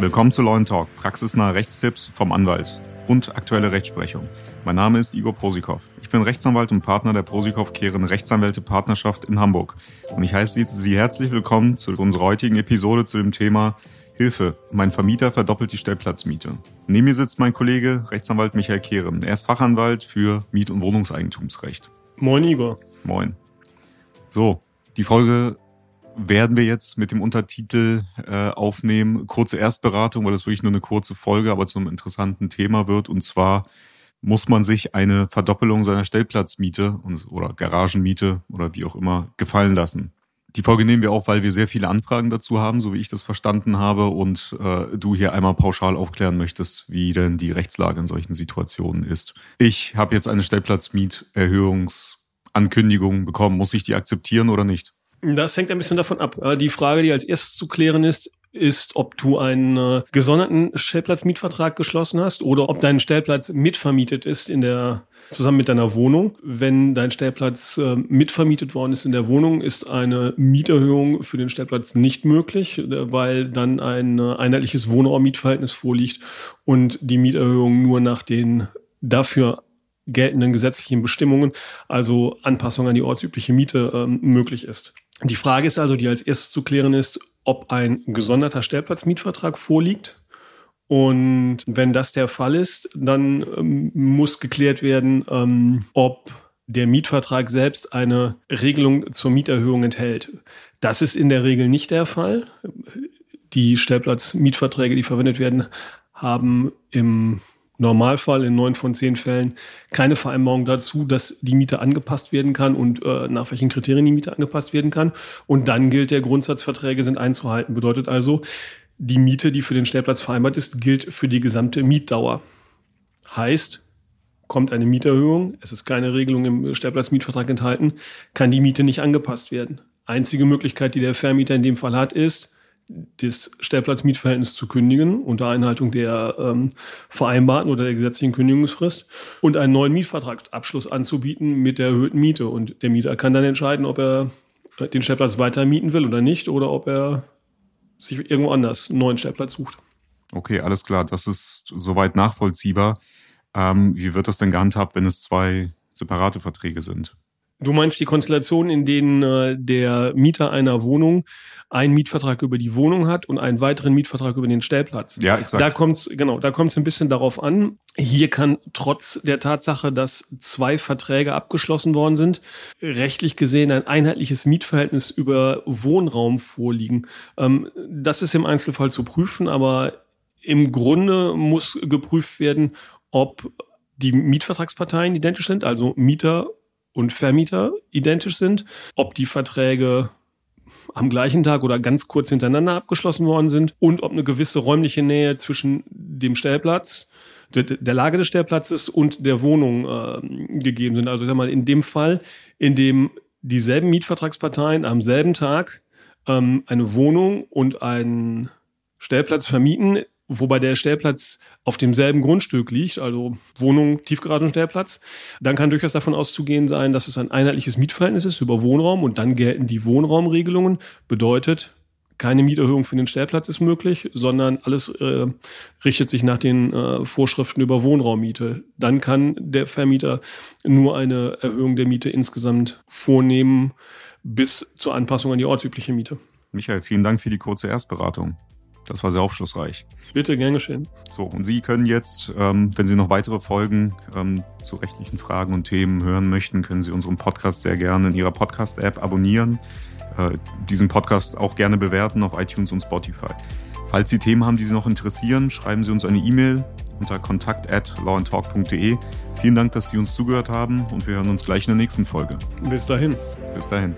Willkommen zu Law Talk, praxisnahe Rechtstipps vom Anwalt und aktuelle Rechtsprechung. Mein Name ist Igor Prosikow. Ich bin Rechtsanwalt und Partner der Prosikow-Kehren Rechtsanwälte Partnerschaft in Hamburg. Und ich heiße Sie herzlich willkommen zu unserer heutigen Episode zu dem Thema Hilfe, mein Vermieter verdoppelt die Stellplatzmiete. Neben mir sitzt mein Kollege Rechtsanwalt Michael Kehren. Er ist Fachanwalt für Miet- und Wohnungseigentumsrecht. Moin Igor. Moin. So, die Folge werden wir jetzt mit dem Untertitel äh, aufnehmen. Kurze Erstberatung, weil das wirklich nur eine kurze Folge, aber zu einem interessanten Thema wird. Und zwar muss man sich eine Verdoppelung seiner Stellplatzmiete oder Garagenmiete oder wie auch immer gefallen lassen. Die Folge nehmen wir auch, weil wir sehr viele Anfragen dazu haben, so wie ich das verstanden habe, und äh, du hier einmal pauschal aufklären möchtest, wie denn die Rechtslage in solchen Situationen ist. Ich habe jetzt eine Stellplatzmieterhöhungsankündigung bekommen. Muss ich die akzeptieren oder nicht? Das hängt ein bisschen davon ab. Äh, die Frage, die als erstes zu klären ist, ist, ob du einen äh, gesonderten Stellplatzmietvertrag geschlossen hast oder ob dein Stellplatz mitvermietet ist in der zusammen mit deiner Wohnung. Wenn dein Stellplatz äh, mitvermietet worden ist in der Wohnung, ist eine Mieterhöhung für den Stellplatz nicht möglich, äh, weil dann ein äh, einheitliches Wohnraummietverhältnis vorliegt und die Mieterhöhung nur nach den dafür geltenden gesetzlichen Bestimmungen, also Anpassung an die ortsübliche Miete, ähm, möglich ist. Die Frage ist also, die als erstes zu klären ist, ob ein gesonderter Stellplatzmietvertrag vorliegt. Und wenn das der Fall ist, dann ähm, muss geklärt werden, ähm, ob der Mietvertrag selbst eine Regelung zur Mieterhöhung enthält. Das ist in der Regel nicht der Fall. Die Stellplatzmietverträge, die verwendet werden, haben im Normalfall in neun von zehn Fällen keine Vereinbarung dazu, dass die Miete angepasst werden kann und äh, nach welchen Kriterien die Miete angepasst werden kann. Und dann gilt der Grundsatz, Verträge sind einzuhalten. Bedeutet also, die Miete, die für den Stellplatz vereinbart ist, gilt für die gesamte Mietdauer. Heißt, kommt eine Mieterhöhung, es ist keine Regelung im Stellplatzmietvertrag enthalten, kann die Miete nicht angepasst werden. Einzige Möglichkeit, die der Vermieter in dem Fall hat, ist, das Stellplatzmietverhältnis zu kündigen unter Einhaltung der ähm, vereinbarten oder der gesetzlichen Kündigungsfrist und einen neuen Mietvertragsabschluss anzubieten mit der erhöhten Miete. Und der Mieter kann dann entscheiden, ob er äh, den Stellplatz weiter mieten will oder nicht oder ob er sich irgendwo anders einen neuen Stellplatz sucht. Okay, alles klar. Das ist soweit nachvollziehbar. Ähm, wie wird das denn gehandhabt, wenn es zwei separate Verträge sind? Du meinst die Konstellation, in denen äh, der Mieter einer Wohnung einen Mietvertrag über die Wohnung hat und einen weiteren Mietvertrag über den Stellplatz. Ja, exakt. Da kommt's genau, da kommt's ein bisschen darauf an. Hier kann trotz der Tatsache, dass zwei Verträge abgeschlossen worden sind, rechtlich gesehen ein einheitliches Mietverhältnis über Wohnraum vorliegen. Ähm, das ist im Einzelfall zu prüfen, aber im Grunde muss geprüft werden, ob die Mietvertragsparteien identisch sind, also Mieter und Vermieter identisch sind, ob die Verträge am gleichen Tag oder ganz kurz hintereinander abgeschlossen worden sind und ob eine gewisse räumliche Nähe zwischen dem Stellplatz, der, der Lage des Stellplatzes und der Wohnung äh, gegeben sind. Also ich sag mal, in dem Fall, in dem dieselben Mietvertragsparteien am selben Tag ähm, eine Wohnung und einen Stellplatz vermieten, wobei der Stellplatz auf demselben Grundstück liegt, also Wohnung, Tiefgaragenstellplatz, dann kann durchaus davon auszugehen sein, dass es ein einheitliches Mietverhältnis ist über Wohnraum und dann gelten die Wohnraumregelungen. Bedeutet, keine Mieterhöhung für den Stellplatz ist möglich, sondern alles äh, richtet sich nach den äh, Vorschriften über Wohnraummiete. Dann kann der Vermieter nur eine Erhöhung der Miete insgesamt vornehmen bis zur Anpassung an die ortsübliche Miete. Michael, vielen Dank für die kurze Erstberatung. Das war sehr aufschlussreich. Bitte, gern geschehen. So, und Sie können jetzt, ähm, wenn Sie noch weitere Folgen ähm, zu rechtlichen Fragen und Themen hören möchten, können Sie unseren Podcast sehr gerne in Ihrer Podcast-App abonnieren. Äh, diesen Podcast auch gerne bewerten auf iTunes und Spotify. Falls Sie Themen haben, die Sie noch interessieren, schreiben Sie uns eine E-Mail unter kontakt at lawandtalk.de. Vielen Dank, dass Sie uns zugehört haben und wir hören uns gleich in der nächsten Folge. Bis dahin. Bis dahin.